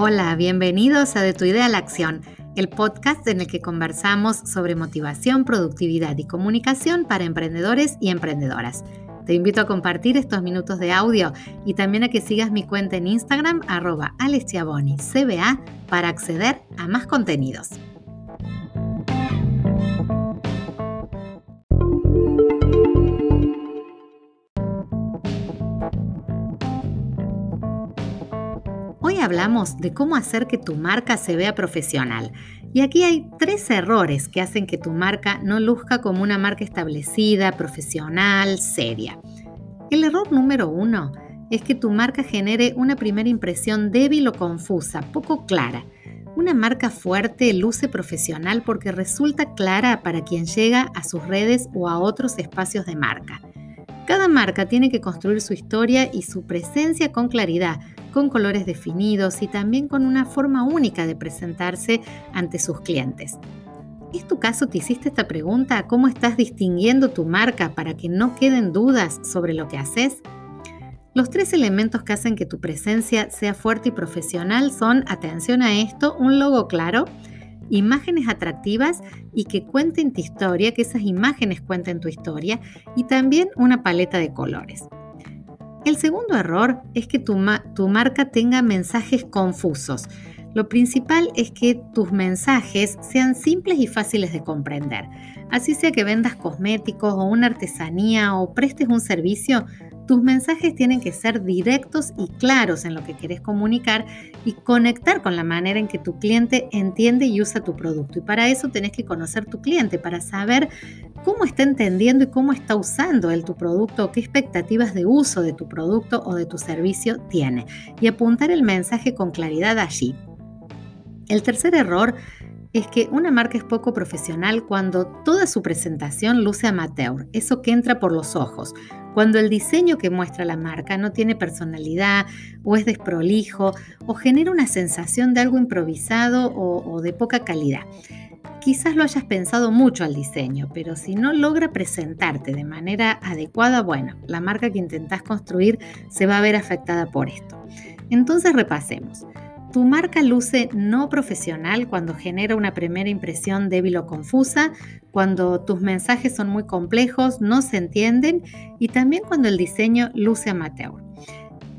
Hola, bienvenidos a De tu idea a la acción, el podcast en el que conversamos sobre motivación, productividad y comunicación para emprendedores y emprendedoras. Te invito a compartir estos minutos de audio y también a que sigas mi cuenta en Instagram arroba CBA para acceder a más contenidos. Hablamos de cómo hacer que tu marca se vea profesional. Y aquí hay tres errores que hacen que tu marca no luzca como una marca establecida, profesional, seria. El error número uno es que tu marca genere una primera impresión débil o confusa, poco clara. Una marca fuerte luce profesional porque resulta clara para quien llega a sus redes o a otros espacios de marca. Cada marca tiene que construir su historia y su presencia con claridad, con colores definidos y también con una forma única de presentarse ante sus clientes. ¿Es tu caso? ¿Te hiciste esta pregunta? ¿Cómo estás distinguiendo tu marca para que no queden dudas sobre lo que haces? Los tres elementos que hacen que tu presencia sea fuerte y profesional son, atención a esto, un logo claro, imágenes atractivas y que cuenten tu historia, que esas imágenes cuenten tu historia y también una paleta de colores. El segundo error es que tu, marca tenga mensajes confusos. Lo principal es que tus mensajes sean simples y fáciles de comprender. Así sea que vendas cosméticos o una artesanía o prestes un servicio, tus mensajes tienen que ser directos y claros en lo que quieres comunicar y conectar con la manera en que tu cliente entiende y usa tu producto. Y para eso tenés que conocer tu cliente, para saber cómo está entendiendo y cómo está usando él tu producto o qué expectativas de uso de tu producto o de tu servicio tiene. Y apuntar el mensaje con claridad allí. El tercer error es que una marca es poco profesional cuando toda su presentación luce amateur, eso que entra por los ojos, cuando el diseño que muestra la marca no tiene personalidad o es desprolijo o genera una sensación de algo improvisado o, de poca calidad. Quizás lo hayas pensado mucho al diseño, pero si no logra presentarte de manera adecuada, bueno, la marca que intentás construir se va a ver afectada por esto. Entonces repasemos. Tu marca luce no profesional cuando genera una primera impresión débil o confusa, cuando tus mensajes son muy complejos, no se entienden y también cuando el diseño luce amateur.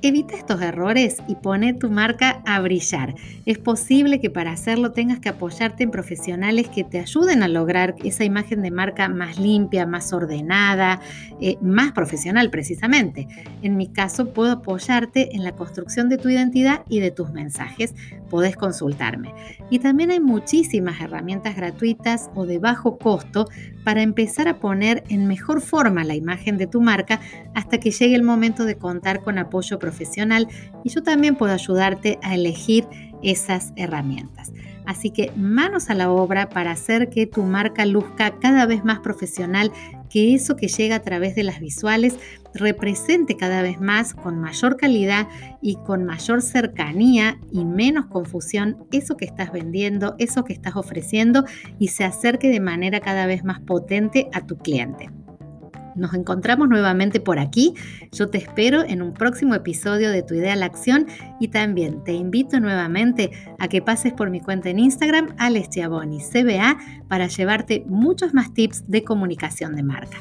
Evita estos errores y pone tu marca a brillar. Es posible que para hacerlo tengas que apoyarte en profesionales que te ayuden a lograr esa imagen de marca más limpia, más ordenada, eh, más profesional precisamente. En mi caso, puedo apoyarte en la construcción de tu identidad y de tus mensajes. Podés consultarme. Y también hay muchísimas herramientas gratuitas o de bajo costo para empezar a poner en mejor forma la imagen de tu marca hasta que llegue el momento de contar con apoyo profesional y yo también puedo ayudarte a elegir esas herramientas. Así que manos a la obra para hacer que tu marca luzca cada vez más profesional, que eso que llega a través de las visuales represente cada vez más con mayor calidad y con mayor cercanía y menos confusión eso que estás vendiendo, eso que estás ofreciendo y se acerque de manera cada vez más potente a tu cliente. Nos encontramos nuevamente por aquí. Yo te espero en un próximo episodio de Tu idea a la acción y también te invito nuevamente a que pases por mi cuenta en Instagram, Alex CBA, para llevarte muchos más tips de comunicación de marca.